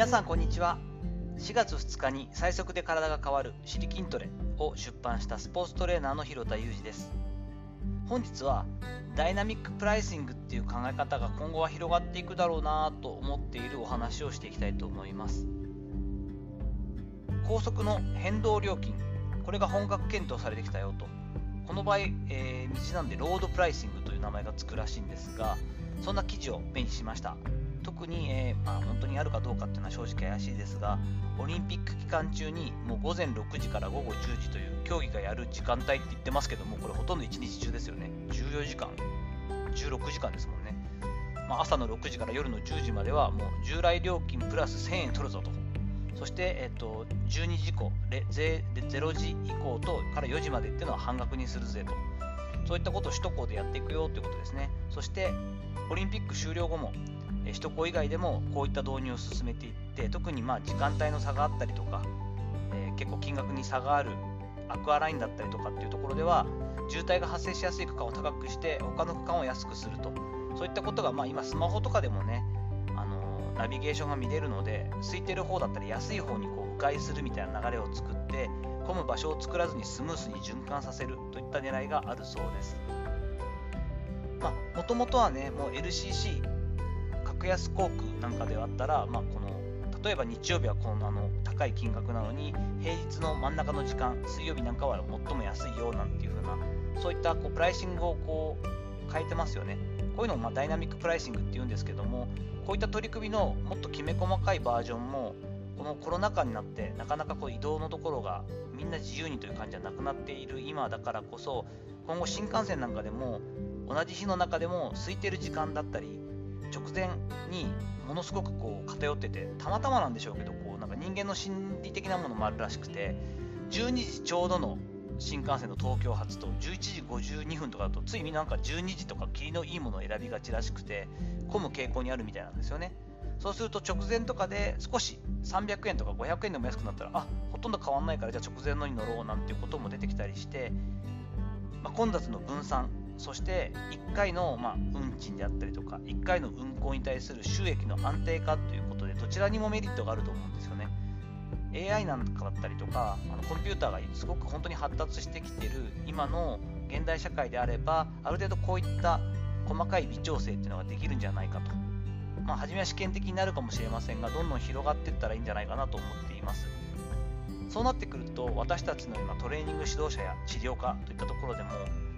皆さんこんにちは。4月2日に最速で体が変わる「シリ筋トレ」を出版したスポーツトレーナーの広田裕二です。本日はダイナミックプライシングっていう考え方が今後は広がっていくだろうなと思っているお話をしていきたいと思います。高速の変動料金これが本格検討されてきたよと。この場合、えー、道なんでロードプライシングという名前がつくらしいんですがそんな記事を目にしました。特に、えー、まあ、本当にあるかどうかっていうのは正直怪しいですが、オリンピック期間中にもう午前6時から午後10時という競技がやる時間帯って言ってますけども、これほとんど1日中ですよね。14時間、16時間ですもんね。まあ、朝の6時から夜の10時まではもう従来料金プラス1000円取るぞと。そして、えっと、12時以降、0時以降とから4時までっていうのは半額にするぜと。そういったことを首都高でやっていくよということですね。そして、オリンピック終了後も、首都高以外でもこういった導入を進めていって特にまあ時間帯の差があったりとか、えー、結構金額に差があるアクアラインだったりとかっていうところでは渋滞が発生しやすい区間を高くして他の区間を安くするとそういったことがまあ今スマホとかでもね、あのー、ナビゲーションが見れるので空いてる方だったり安い方にこう迂回するみたいな流れを作って混む場所を作らずにスムースに循環させるといった狙いがあるそうです。もともとはねもう LCC 格安航空なんかであったら、まあ、この例えば日曜日はこのあの高い金額なのに平日の真ん中の時間水曜日なんかは最も安いよなんていう風なそういったこうプライシングをこう変えてますよね。こういうのをまダイナミックプライシングっていうんですけどもこういった取り組みのもっときめ細かいバージョンもこのコロナ禍になってなかなかこう移動のところがみんな自由にという感じじゃなくなっている今だからこそ今後新幹線なんかでも同じ日の中でも空いてる時間だったり直前にものすごくこう偏っててたまたまなんでしょうけどこうなんか人間の心理的なものもあるらしくて12時ちょうどの新幹線の東京発と11時52分とかだとついになんか12時とか霧のいいものを選びがちらしくて混む傾向にあるみたいなんですよね。そうすると直前とかで少し300円とか500円でも安くなったらあほとんど変わんないからじゃあ直前のに乗ろうなんていうことも出てきたりして、まあ、混雑の分散そして1回の、ま、運賃であったりとか1回の運行に対する収益の安定化ということでどちらにもメリットがあると思うんですよね。AI なんかだったりとかあのコンピューターがすごく本当に発達してきている今の現代社会であればある程度こういった細かい微調整っていうのができるんじゃないかと。まあ初めは試験的になるかもしれませんがどんどん広がっていったらいいんじゃないかなと思っています。そうなってくると私たちのようなトレーニング指導者や治療家といったところでも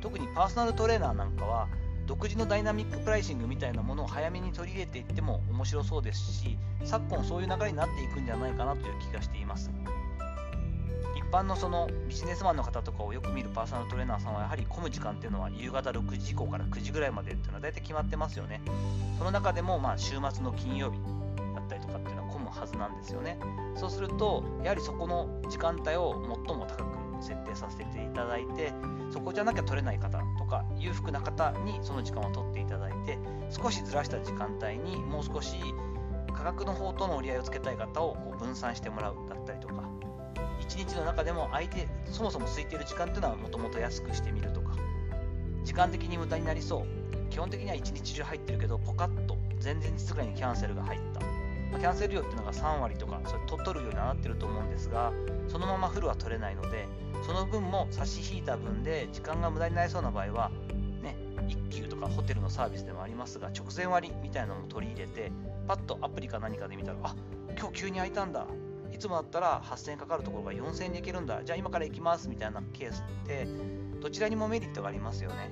特にパーソナルトレーナーなんかは独自のダイナミックプライシングみたいなものを早めに取り入れていっても面白そうですし昨今そういう流れになっていくんじゃないかなという気がしています一般のそのビジネスマンの方とかをよく見るパーソナルトレーナーさんはやはり混む時間っていうのは夕方6時以降から9時ぐらいまでっていうのは大体決まってますよね。その中でもまあ週末の金曜日だったりとかっていうのは混むはずなんですよね。そうするとやはりそこの時間帯を最も高く設定させていただいてそこじゃなきゃ取れない方とか裕福な方にその時間を取っていただいて少しずらした時間帯にもう少し価格の方との折り合いをつけたい方をこう分散してもらうだったりとか1日の中でも相手そもそも空いている時間っていうのはもともと安くしてみるとか時間的に無駄になりそう。基本的には1日中入ってるけどポカッと前々日ぐらいにキャンセルが入った。まあ、キャンセル料っていうのが3割とかそれ取取るようになってると思うんですがそのままフルは取れないのでその分も差し引いた分で時間が無駄になりそうな場合はね一休とかホテルのサービスでもありますが直前割みたいなのも取り入れてパッとアプリか何かで見たらあ今日急に空いたんだ。いつもだったら8000円かかるところが4000円で行けるんだ。じゃあ今から行きますみたいなケースってどちらにもメリットがありますよね。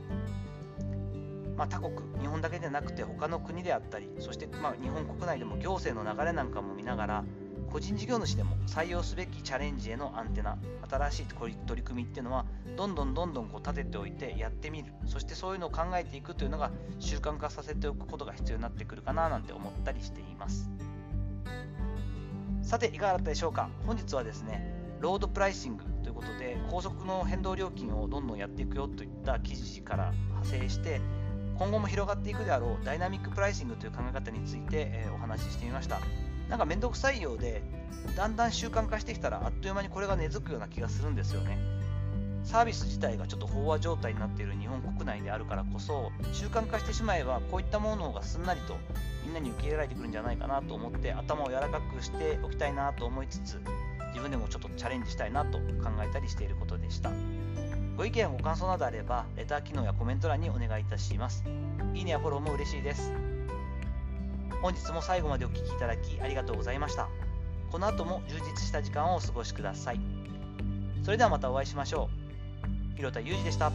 まあ、他国、日本だけでなくて他の国であったり、そしてま日本国内でも行政の流れなんかも見ながら、個人事業主でも採用すべきチャレンジへのアンテナ、新しい取り組みっていうのは、どんどんどんどんこう立てておいてやってみる、そしてそういうのを考えていくというのが習慣化させておくことが必要になってくるかななんて思ったりしています。さて、いかがだったでしょうか本日はですね、ロードプライシングということで、高速の変動料金をどんどんやっていくよといった記事から派生して、今後も広がっていくであろうダイナミックプライシングという考え方について、え、お話ししてみました。なんかめんどくさいようでだんだん習慣化してきたらあっという間にこれが根付くような気がするんですよね。サービス自体がちょっと飽和状態になっている日本国内であるからこそ習慣化してしまえばこういったものの方がすんなりとみんなに受け入れられてくるんじゃないかなと思って頭を柔らかくしておきたいなと思いつつ自分でもちょっとチャレンジしたいなと考えたりしていることでした。ご意見やご感想などあればレター機能やコメント欄にお願いいたします。いいねやフォローも嬉しいです。本日も最後までお聴きいただきありがとうございました。この後も充実した時間をお過ごしください。それではまたお会いしましょう。広田裕二でした。